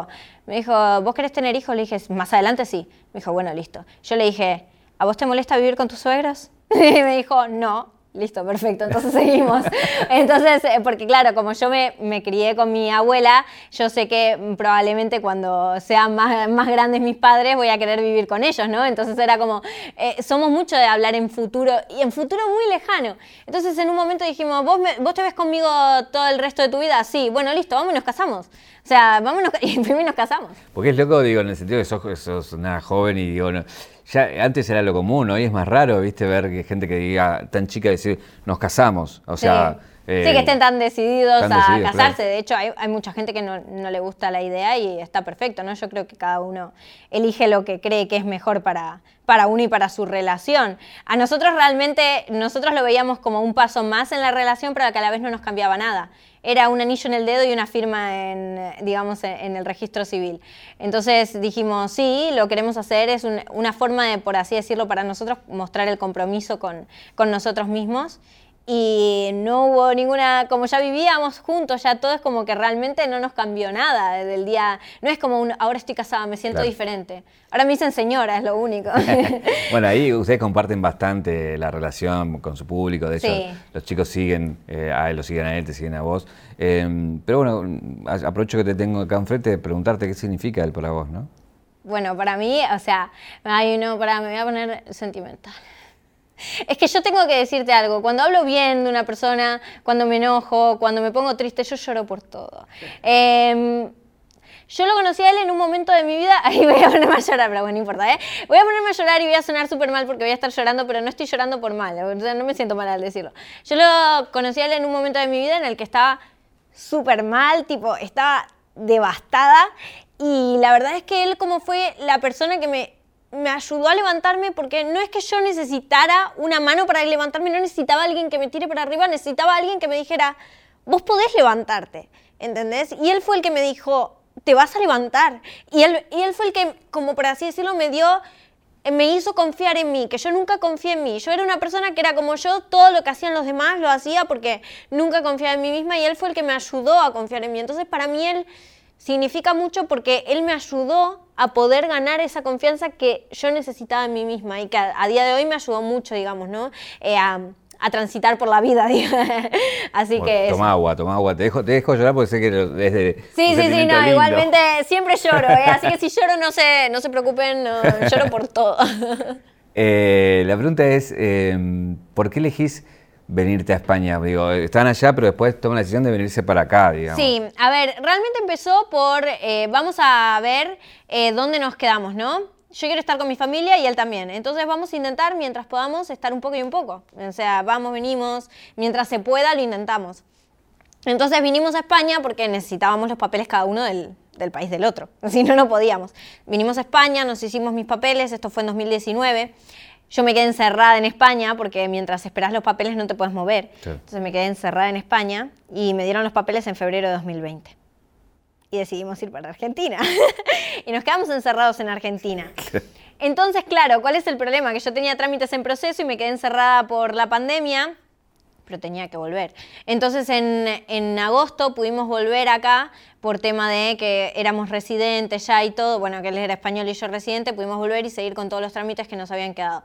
me dijo, ¿vos querés tener hijos? Le dije, más adelante sí. Me dijo, bueno, listo. Yo le dije, ¿a vos te molesta vivir con tus suegros? *laughs* Y me dijo, no. Listo, perfecto, entonces seguimos. *laughs* Entonces, eh, porque claro, como yo me, me crié con mi abuela, yo sé que probablemente cuando sean más, más grandes mis padres voy a querer vivir con ellos, ¿no? Entonces era como, eh, somos mucho de hablar en futuro y en futuro muy lejano. Entonces en un momento dijimos, ¿vos, me- vos te ves conmigo todo el resto de tu vida? Sí, bueno, listo, vamos y nos casamos. O sea, vámonos *laughs* y primero nos casamos. Porque es loco, digo, en el sentido que sos, sos una joven y digo, no, ya antes era lo común, hoy es más raro, viste, ver gente que diga tan chica decir, nos casamos. O sea. Eh, Sí, que estén tan decididos tan a decididos, casarse. claro. De hecho, hay, hay mucha gente que no, no le gusta la idea y está perfecto, ¿no? Yo creo que cada uno elige lo que cree que es mejor para, para uno y para su relación. A nosotros realmente, nosotros lo veíamos como un paso más en la relación, pero que a la vez no nos cambiaba nada. Era un anillo en el dedo y una firma en, digamos, en, en el registro civil. Entonces dijimos, sí, lo queremos hacer, es un- una forma de, por así decirlo, para nosotros mostrar el compromiso con, con nosotros mismos y no hubo ninguna, como ya vivíamos juntos, ya todo es como que realmente no nos cambió nada desde el día, no es como un, ahora estoy casada, me siento Claro. diferente. Ahora me dicen señora, es lo único. *laughs* bueno, ahí *laughs* ustedes comparten bastante la relación con su público. De hecho, Sí. los chicos siguen eh, a él, lo siguen a él, te siguen a vos. Eh, pero bueno, aprovecho que te tengo acá enfrente de preguntarte qué significa él para vos, ¿no? bueno, para mí, o sea, ay no, para, me voy a poner sentimental. *laughs* Es que yo tengo que decirte algo. Cuando hablo bien de una persona, cuando me enojo, cuando me pongo triste, yo lloro por todo. Em, yo lo conocí a él en un momento de mi vida. *laughs* Ahí voy a ponerme a llorar, pero bueno, no importa, ¿eh? Voy a ponerme a llorar y voy a sonar súper mal porque voy a estar llorando, pero no estoy llorando por mal. O sea, no me siento mal al decirlo. Yo lo conocí a él en un momento de mi vida en el que estaba súper mal, tipo, estaba devastada. Y la verdad es que él, como fue la persona que me, me ayudó a levantarme, porque no es que yo necesitara una mano para levantarme, no necesitaba alguien que me tire para arriba, necesitaba alguien que me dijera, vos podés levantarte, ¿entendés? Y él fue el que me dijo, te vas a levantar. Y él, y él fue el que, como por así decirlo, me dio me hizo confiar en mí, que yo nunca confié en mí. Yo era una persona que era como yo, todo lo que hacían los demás lo hacía porque nunca confiaba en mí misma y él fue el que me ayudó a confiar en mí. Entonces para mí él significa mucho porque él me ayudó a poder ganar esa confianza que yo necesitaba en mí misma y que a, día de hoy me ayudó mucho, digamos, ¿no? Eh, a, transitar por la vida. *laughs* Así que. Toma agua, toma agua. Te dejo, te dejo llorar porque sé que es de. Sí, sí, sí, no, igualmente siempre lloro. ¿eh? Así que si lloro, no se, no se preocupen, lloro por todo. *laughs* Eh, la pregunta es: ¿por qué elegís venirte a España? Digo, estaban allá, pero después toman la decisión de venirse para acá, digamos. Sí, a ver, realmente empezó por, eh, vamos a ver eh, dónde nos quedamos, ¿no? Yo quiero estar con mi familia y él también. Entonces vamos a intentar, mientras podamos, estar un poco y un poco. O sea, vamos, venimos, mientras se pueda, lo intentamos. Entonces vinimos a España porque necesitábamos los papeles cada uno del, del país del otro. *laughs* Si no, no podíamos. Vinimos a España, nos hicimos mis papeles, esto fue en 2019. Yo me quedé encerrada en España porque mientras esperas los papeles no te puedes mover. Entonces me quedé encerrada en España y me dieron los papeles en febrero de 2020. Y decidimos ir para Argentina. *laughs* y nos quedamos encerrados en Argentina. *laughs* Entonces, claro, ¿cuál es el problema? Que yo tenía trámites en proceso y me quedé encerrada por la pandemia pero tenía que volver. Entonces en, en, agosto pudimos volver acá por tema de que éramos residentes ya y todo, bueno, que él era español y yo residente, pudimos volver y seguir con todos los trámites que nos habían quedado.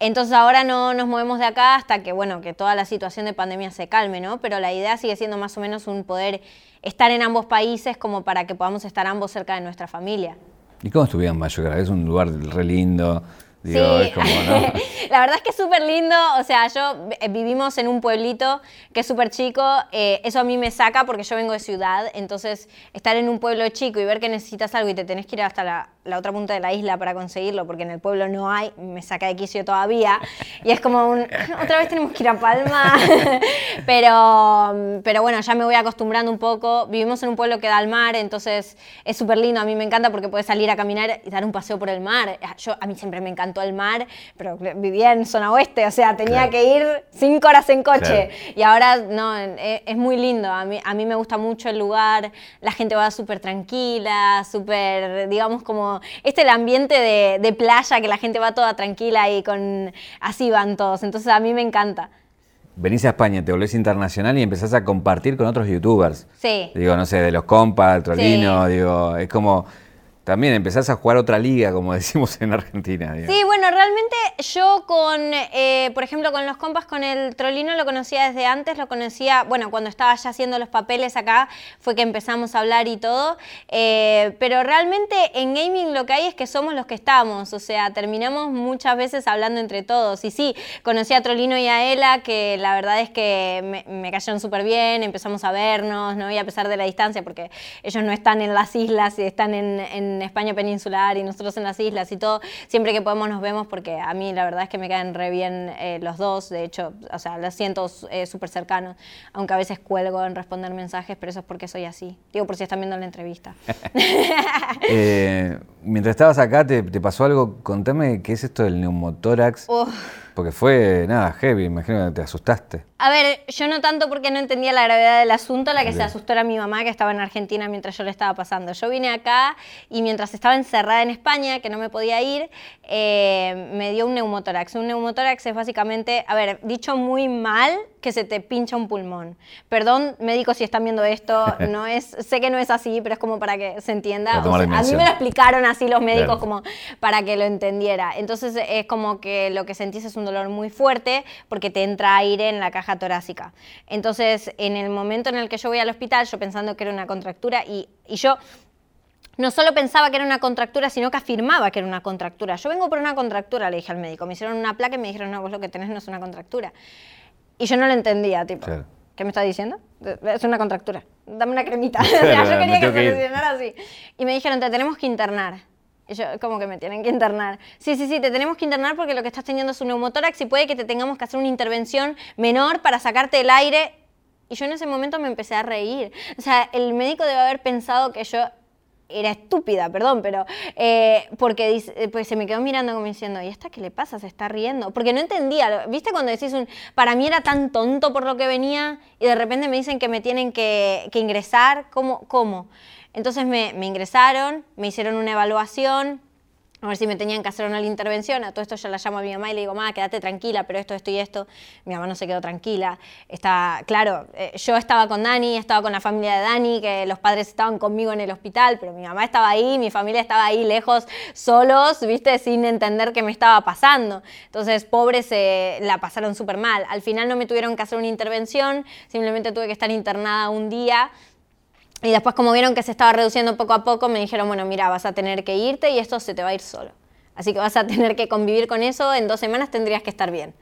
Entonces ahora no nos movemos de acá hasta que, bueno, que toda la situación de pandemia se calme, ¿no? Pero la idea sigue siendo más o menos un poder estar en ambos países como para que podamos estar ambos cerca de nuestra familia. ¿Y cómo estuvieron Mayo? Es un lugar re lindo, sí. *laughs* la verdad es que es súper lindo, o sea, yo eh, vivimos en un pueblito que es súper chico, eh, eso a mí me saca porque yo vengo de ciudad, entonces estar en un pueblo chico y ver que necesitas algo y te tenés que ir hasta la, la otra punta de la isla para conseguirlo, porque en el pueblo no hay, me saca de quicio todavía, y es como un, *laughs* otra vez tenemos que ir a Palma, *laughs* pero, pero bueno, ya me voy acostumbrando un poco, vivimos en un pueblo que da al mar, entonces es súper lindo, a mí me encanta porque puedes salir a caminar y dar un paseo por el mar, yo, a mí siempre me encantó el mar, pero vivía en zona oeste, o sea, tenía que ir cinco horas en coche, y ahora no, es, es, muy lindo, a mí, a mí me gusta mucho el lugar, la gente va súper tranquila, súper, digamos, como este el ambiente de, playa, que la gente va toda tranquila y con así van todos. Entonces a mí me encanta. Venís a España, te volvés internacional y empezás a compartir con otros youtubers. Sí. Digo, no sé, de los compas, trolino, digo, es como también empezás a jugar otra liga, como *laughs* decimos en Argentina. Sí, bueno, realmente yo con, eh, por ejemplo, con los compas, con el Trolino lo conocía desde antes, lo conocía, bueno, cuando estaba ya haciendo los papeles acá, fue que empezamos a hablar y todo, eh, pero realmente en gaming lo que hay es que somos los que estamos, o sea, terminamos muchas veces hablando entre todos. Y sí, conocí a Trolino y a Ela, que la verdad es que me, cayeron súper bien, empezamos a vernos, ¿no? Y a pesar de la distancia, porque ellos no están en las islas y están en España peninsular y nosotros en las islas y todo, siempre que podemos nos vemos porque a mí la verdad es que me caen re bien eh, los dos, de hecho, o sea, los siento eh, súper cercanos, aunque a veces cuelgo en responder mensajes, pero eso es porque soy así. Digo, por si están viendo la entrevista. *laughs* Eh, mientras estabas acá, ¿te, pasó algo? Contame qué es esto del neumotórax. Porque fue, nada, heavy, imagino que te asustaste. A ver, yo no tanto porque no entendía la gravedad del asunto, la que se asustó era mi mamá que estaba en Argentina mientras yo le estaba pasando. Yo vine acá y mientras estaba encerrada en España, que no me podía ir, eh, me dio un neumotórax. Un neumotórax es básicamente, a ver, dicho muy mal, que se te pincha un pulmón. Perdón, médicos, si están viendo esto, *laughs* no es, sé que no es así, pero es como para que se entienda. a mí me lo explicaron así los médicos como para que lo entendiera. Entonces es como que lo que sentís es un dolor muy fuerte porque te entra aire en la caja torácica. Entonces, en el momento en el que yo voy al hospital, yo pensando que era una contractura y, y yo no solo pensaba que era una contractura, sino que afirmaba que era una contractura. Yo vengo por una contractura, le dije al médico. Me hicieron una placa y me dijeron, no, vos lo que tenés no es una contractura. Y yo no lo entendía, tipo, ¿qué me está diciendo? Es una contractura. Dame una cremita. o sea, *laughs* yo quería que se solucionara así. Y me dijeron, te tenemos que internar. Yo, como que me tienen que internar. Sí, sí, sí, te tenemos que internar porque lo que estás teniendo es un neumotórax y puede que te tengamos que hacer una intervención menor para sacarte el aire. Y yo en ese momento me empecé a reír. O sea, el médico debe haber pensado que yo era estúpida, perdón, pero eh, porque dice, pues se me quedó mirando como diciendo, ¿y esta qué le pasa? Se está riendo. Porque no entendía, ¿viste cuando decís un, para mí era tan tonto por lo que venía y de repente me dicen que me tienen que, que ingresar? ¿Cómo? ¿Cómo? Entonces me, ingresaron, me hicieron una evaluación, a ver si me tenían que hacer una intervención. A todo esto yo la llamo a mi mamá y le digo, mamá, quédate tranquila, pero esto, esto y esto. Mi mamá no se quedó tranquila. Está, claro, eh, yo estaba con Dani, estaba con la familia de Dani, que los padres estaban conmigo en el hospital, pero mi mamá estaba ahí, mi familia estaba ahí lejos, solos, viste, sin entender qué me estaba pasando. Entonces, pobres se la pasaron súper mal. Al final no me tuvieron que hacer una intervención, simplemente tuve que estar internada un día y después, como vieron que se estaba reduciendo poco a poco, me dijeron, bueno, mira, vas a tener que irte y esto se te va a ir solo. Así que vas a *laughs* tener que convivir con eso, en dos semanas tendrías que estar bien.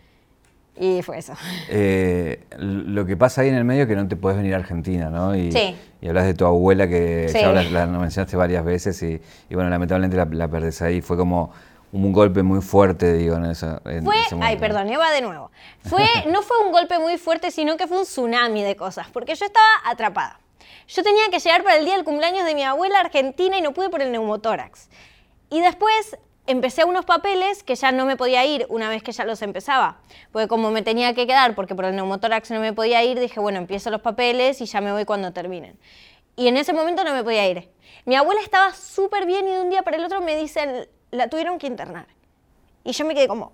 Y fue eso. Eh, lo que pasa ahí en el medio es que no te puedes venir a Argentina, ¿no? Y, sí. y hablas de tu abuela que ya la, mencionaste varias veces y, bueno, lamentablemente la, la, perdés ahí. Fue como un golpe muy fuerte, digo, en, esa, en fue, Ay, perdón, va de nuevo. Fue, *laughs* no fue un golpe muy fuerte, sino que fue un tsunami de cosas, porque yo estaba atrapada. Yo tenía que llegar para el día del cumpleaños de mi abuela argentina y no pude por el neumotórax. Y después empecé unos papeles que ya no me podía ir una vez que ya los empezaba. Porque como me tenía que quedar, porque por el neumotórax no me podía ir, dije, bueno, empiezo los papeles y ya me voy cuando terminen. Y en ese momento no me podía ir. Mi abuela estaba súper bien y de un día para el otro me dicen, la tuvieron que internar. Y yo me quedé como,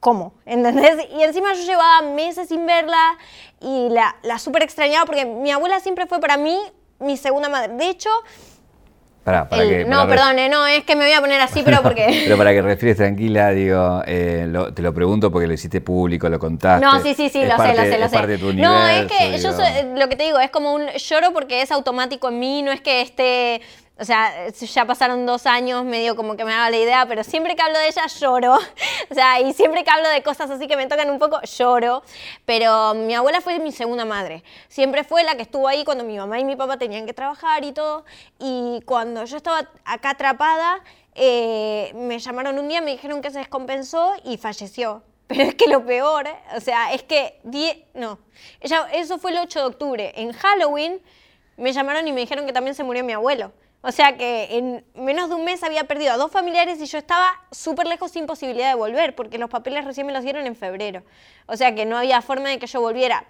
¿cómo? ¿Entendés? Y encima yo llevaba meses sin verla y la, la súper extrañaba porque mi abuela siempre fue para mí mi segunda madre. De hecho... Para, para que, no, perdón, no, es que me voy a poner así, pero porque... *laughs* pero para que refieres tranquila, digo, eh, te lo pregunto porque lo hiciste público, lo contaste. No, sí, sí, sí, lo sé, lo sé, lo sé. no, es que yo lo que te digo, es como un lloro porque es automático en mí, no es que esté o sea, ya pasaron dos años, medio como que me daba la idea, pero siempre que hablo de ella lloro. *laughs* O sea, y siempre que hablo de cosas así que me tocan un poco, lloro. Pero mi abuela fue mi segunda madre. Siempre fue la que estuvo ahí cuando mi mamá y mi papá tenían que trabajar y todo. Y cuando yo estaba acá atrapada, eh, me llamaron un día, me dijeron que se descompensó y falleció. *laughs* Pero es que lo peor, o sea, es que... no, ella, eso fue el 8 de octubre. En Halloween me llamaron y me dijeron que también se murió mi abuelo. O sea que en menos de un mes había perdido a dos familiares y yo estaba súper lejos sin posibilidad de volver, porque los papeles recién me los dieron en febrero. O sea que no había forma de que yo volviera.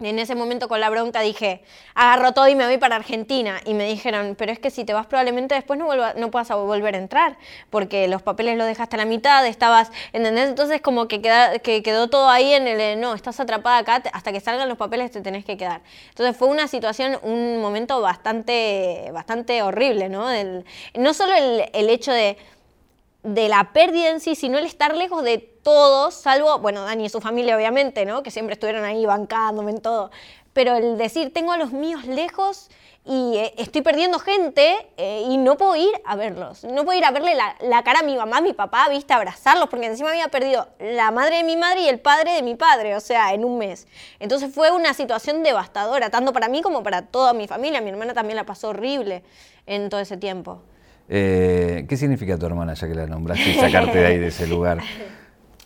En ese momento con la bronca dije, agarro todo y me voy para Argentina. Y me dijeron, pero es que si te vas probablemente después no, vuelva, no puedas volver a entrar, porque los papeles los dejaste a la mitad, estabas, ¿entendés? Entonces como que, que quedó todo ahí en el, no, estás atrapada acá, hasta que salgan los papeles te tenés que quedar. Entonces fue una situación, un momento bastante, bastante horrible, ¿no? no solo el hecho de de la pérdida en sí, sino el estar lejos de todos, salvo, bueno, Dani y su familia obviamente, ¿no? Que siempre estuvieron ahí bancándome en todo. Pero el decir, tengo a los míos lejos y eh, estoy perdiendo gente eh, y no puedo ir a verlos. No puedo ir a verle la, cara a mi mamá, a mi papá, viste, abrazarlos, porque encima había perdido la madre de mi madre y el padre de mi padre, o sea, en un mes. Entonces fue una situación devastadora, tanto para mí como para toda mi familia. Mi hermana también la pasó horrible en todo ese tiempo. Eh, ¿Qué significa tu hermana, ya que la nombraste, y sacarte de ahí, de ese lugar? *laughs*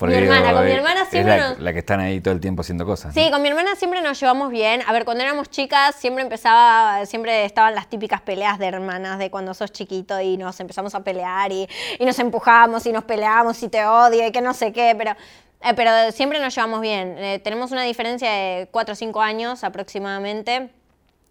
mi hermana, con mi hermana siempre es la, que están ahí todo el tiempo haciendo cosas. Sí, con mi hermana siempre nos llevamos bien. A ver, cuando éramos chicas siempre empezaba, siempre estaban las típicas peleas de hermanas de cuando sos chiquito y nos empezamos a pelear y, nos empujamos y nos peleamos y te odio y que no sé qué, pero eh, pero siempre nos llevamos bien. Eh, tenemos una diferencia de 4 o 5 años aproximadamente.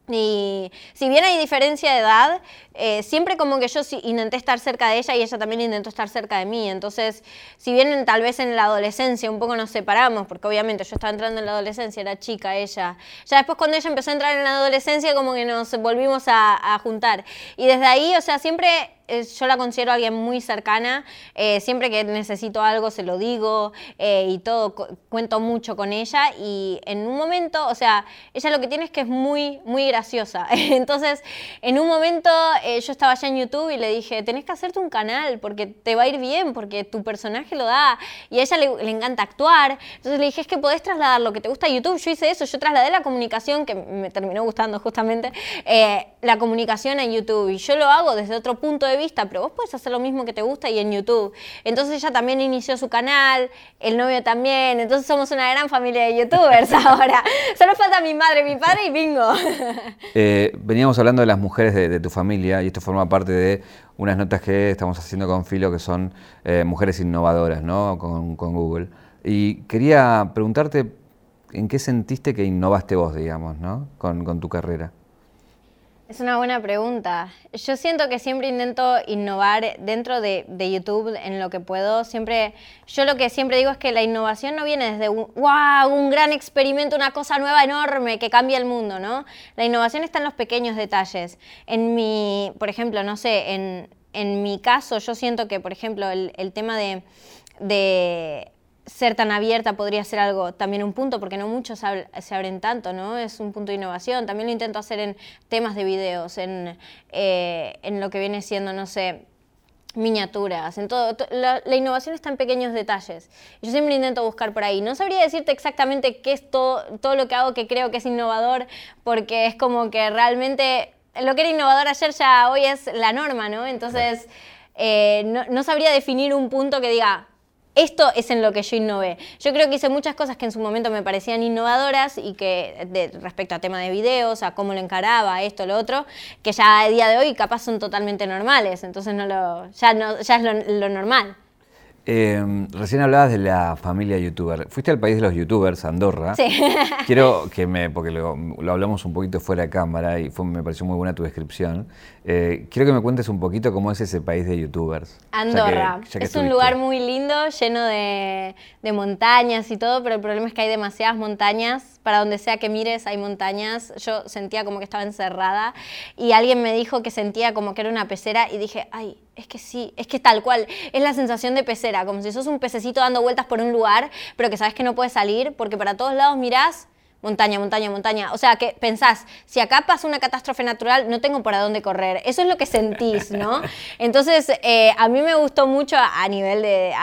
Y si bien hay diferencia de edad, eh, siempre como que yo intenté estar cerca de ella y ella también intentó estar cerca de mí. Entonces, si bien tal vez en la adolescencia un poco nos separamos, porque obviamente yo estaba entrando en la adolescencia, era chica ella, ya después cuando ella empezó a entrar en la adolescencia como que nos volvimos a, a juntar. Y desde ahí, o sea, siempre yo la considero alguien muy cercana. Eh, siempre que necesito algo se lo digo eh, y todo, cuento mucho con ella. Y en un momento, o sea, ella lo que tiene es que es muy, muy graciosa. *laughs* Entonces, en un momento eh, yo estaba allá en YouTube y le dije, tenés que hacerte un canal porque te va a ir bien, porque tu personaje lo da. Y a ella le, encanta actuar. Entonces le dije, es que podés trasladar lo que te gusta a YouTube. Yo hice eso, yo trasladé la comunicación, que me terminó gustando justamente, la comunicación en YouTube. Y yo lo hago desde otro punto de vista vista, pero vos puedes hacer lo mismo que te gusta y en YouTube. Entonces ella también inició su canal, el novio también, entonces somos una gran familia de youtubers *laughs* ahora. Solo falta mi madre, mi padre y bingo. *laughs* Eh, veníamos hablando de las mujeres de, tu familia y esto forma parte de unas notas que estamos haciendo con Filo que son eh, mujeres innovadoras, ¿no? Con, Google. Y quería preguntarte en qué sentiste que innovaste vos, digamos, ¿no? con tu carrera. Es una buena pregunta. Yo siento que siempre intento innovar dentro de, YouTube en lo que puedo. Siempre, yo lo que siempre digo es que la innovación no viene desde un, wow, un gran experimento, una cosa nueva enorme que cambia el mundo, ¿no? La innovación está en los pequeños detalles. En mi, por ejemplo, no sé, en, en mi caso yo siento que, por ejemplo, el, tema de, de ser tan abierta podría ser algo, también un punto, porque no muchos se abren tanto, ¿no? Es un punto de innovación. También lo intento hacer en temas de videos, en, eh, en lo que viene siendo, no sé, miniaturas, en todo. La, innovación está en pequeños detalles. Yo siempre intento buscar por ahí. No sabría decirte exactamente qué es todo, todo lo que hago que creo que es innovador, porque es como que realmente lo que era innovador ayer ya hoy es la norma, ¿no? Entonces, eh, no, no sabría definir un punto que diga, esto es en lo que yo innové. Yo creo que hice muchas cosas que en su momento me parecían innovadoras y que respecto a tema de videos, a cómo lo encaraba, esto, lo otro, que ya a día de hoy capaz son totalmente normales, entonces no lo, ya, no, ya es lo normal. Em, recién hablabas de la familia youtuber. Fuiste al país de los youtubers, Andorra. Sí. *laughs* Quiero que me, porque lo, hablamos un poquito fuera de cámara y fue, me pareció muy buena tu descripción. Eh, quiero que me cuentes un poquito cómo es ese país de youtubers. Andorra. es un lugar muy lindo, lleno de, de, montañas y todo, pero el problema es que hay demasiadas montañas. Para donde sea que mires hay montañas. Yo sentía como que estaba encerrada y alguien me dijo que sentía como que era una pecera y dije, ay, es que sí, es que tal cual, es la sensación de pecera, como si sos un pececito dando vueltas por un lugar, pero que sabes que no puedes salir porque para todos lados mirás montaña, montaña, montaña. O sea, que pensás, si acá pasa una catástrofe natural, no tengo para dónde correr. Eso es lo que sentís, ¿no? *laughs* Entonces, eh, a mí me gustó mucho a, nivel de,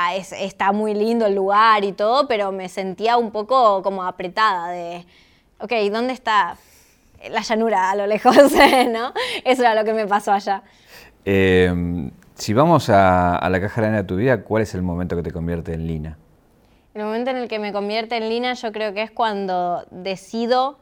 está muy lindo el lugar y todo, pero me sentía un poco como apretada de, ok, ¿dónde está la llanura a lo lejos, *laughs* ¿no? Eso era lo que me pasó allá. Eh, si vamos a, la caja de tu vida, ¿cuál es el momento que te convierte en Lina? El momento en el que me convierte en Lina yo creo que es cuando decido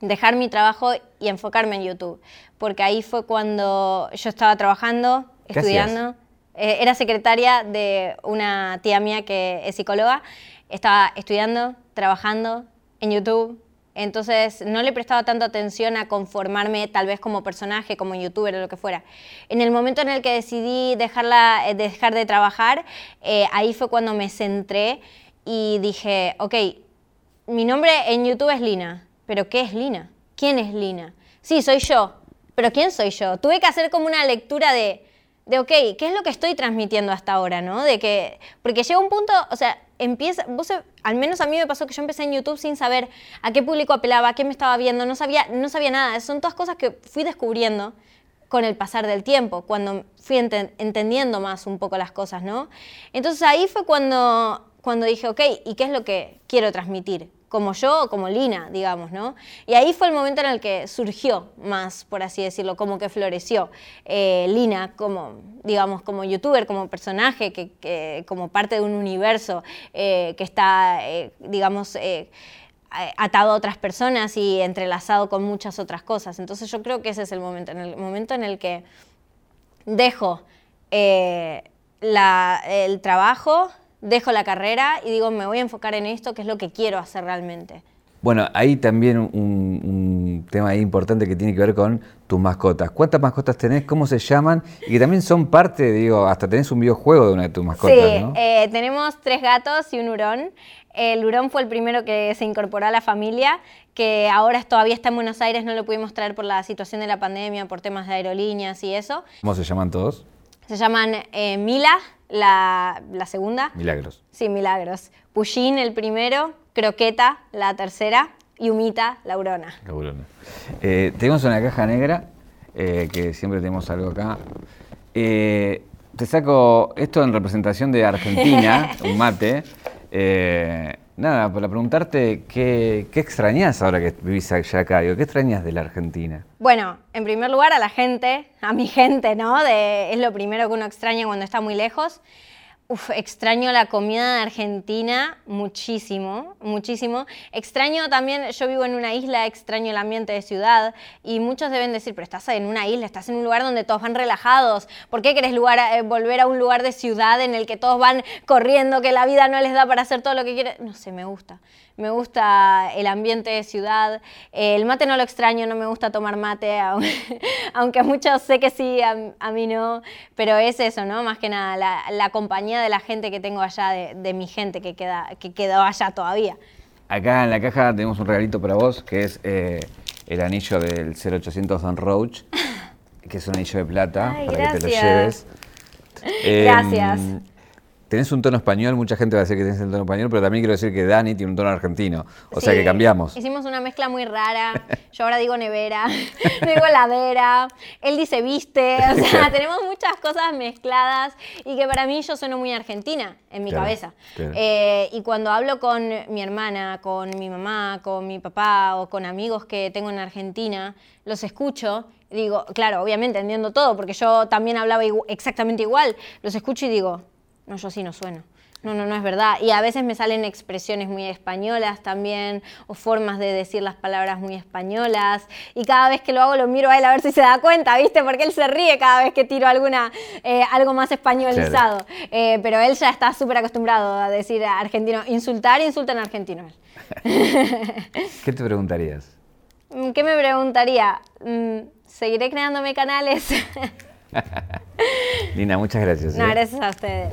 dejar mi trabajo y enfocarme en YouTube. Porque ahí fue cuando yo estaba trabajando, estudiando. Eh, era secretaria de una tía mía que es psicóloga. Estaba estudiando, trabajando en YouTube, entonces no le prestaba tanta atención a conformarme tal vez como personaje, como youtuber o lo que fuera. En el momento en el que decidí dejarla, eh, dejar de trabajar, eh, ahí fue cuando me centré y dije, ok, mi nombre en YouTube es Lina, pero ¿qué es Lina? ¿Quién es Lina? Sí, soy yo, pero ¿quién soy yo? Tuve que hacer como una lectura de, de, ok, ¿qué es lo que estoy transmitiendo hasta ahora, no? De que, porque llega un punto, o sea, empieza, vos, al menos a mí me pasó que yo empecé en YouTube sin saber a qué público apelaba, a qué me estaba viendo, no sabía, no sabía nada. Son todas cosas que fui descubriendo con el pasar del tiempo, cuando fui entendiendo más un poco las cosas, ¿no? Entonces ahí fue cuando, cuando dije, ok, ¿y qué es lo que quiero transmitir? Como yo o como Lina, digamos, ¿no? Y ahí fue el momento en el que surgió más, por así decirlo, como que floreció eh, Lina como, digamos, como youtuber, como personaje, que, como parte de un universo eh, que está, eh, digamos, atado a otras personas y entrelazado con muchas otras cosas. Entonces yo creo que ese es el momento, en el momento en el que dejo el trabajo, dejo la carrera y digo, me voy a enfocar en esto, que es lo que quiero hacer realmente. Bueno, hay también un, tema importante que tiene que ver con tus mascotas. ¿Cuántas mascotas tenés? ¿Cómo se llaman? Y que también son parte, digo, hasta tenés un videojuego de una de tus mascotas, sí, eh, tenemos tres gatos y un hurón. El hurón fue el primero que se incorporó a la familia, que ahora todavía está en Buenos Aires, no lo pudimos traer por la situación de la pandemia, por temas de aerolíneas y eso. ¿Cómo se llaman todos? Se llaman eh, Mila, la, segunda. Milagros. Sí, Milagros. Pushín, el primero. Croqueta, la tercera. Y Humita, la Aurona. Eh, tenemos una caja negra, eh, que siempre tenemos algo acá. te saco esto en representación de Argentina, *laughs* un mate. Nada, para preguntarte qué, qué extrañas ahora que vivís allá acá, ¿qué extrañas de la Argentina? Bueno, en primer lugar a la gente, a mi gente, ¿no? De, es lo primero que uno extraña cuando está muy lejos. Uf, extraño la comida de Argentina muchísimo, muchísimo. Extraño también, yo vivo en una isla, extraño el ambiente de ciudad y muchos deben decir, pero estás en una isla, estás en un lugar donde todos van relajados. ¿Por qué querés eh, volver a un lugar de ciudad en el que todos van corriendo, que la vida no les da para hacer todo lo que quieren? No sé, me gusta. Me gusta el ambiente de ciudad. el mate no lo extraño, no me gusta tomar mate, *laughs* aunque a muchos sé que sí, a, mí no. Pero es eso, ¿no? Más que nada, la compañía de la gente que tengo allá, de, mi gente que, queda, que quedó allá todavía. Acá en la caja tenemos un regalito para vos, que es eh, el anillo del 0800 Don Roach, que es un anillo de plata, para que te lo lleves. Gracias. Em, tenés un tono español, mucha gente va a decir que tenés un tono español, pero también quiero decir que Dani tiene un tono argentino. O sea que cambiamos. Hicimos una mezcla muy rara. *laughs* Yo ahora digo nevera, *laughs* digo heladera, él dice viste. O sea, tenemos muchas cosas mezcladas y que para mí yo sueno muy argentina en mi cabeza. Eh, y cuando hablo con mi hermana, con mi mamá, con mi papá o con amigos que tengo en Argentina, los escucho digo, claro, obviamente entiendo todo, porque yo también hablaba exactamente igual. Los escucho y digo, no, yo sí no sueno. No, no, no es verdad. Y a veces me salen expresiones muy españolas también, o formas de decir las palabras muy españolas. Y cada vez que lo hago lo miro a él a ver si se da cuenta, ¿viste? Porque él se ríe cada vez que tiro alguna, eh, algo más españolizado. Eh, pero él ya está súper acostumbrado a decir argentino. Insultar, insulta en argentino. *laughs* ¿Qué te preguntarías? Mm, ¿Qué me preguntaría? Mm, ¿Seguiré creándome canales? *laughs* *laughs* Lina, muchas gracias. No, ¿eh? gracias a ustedes.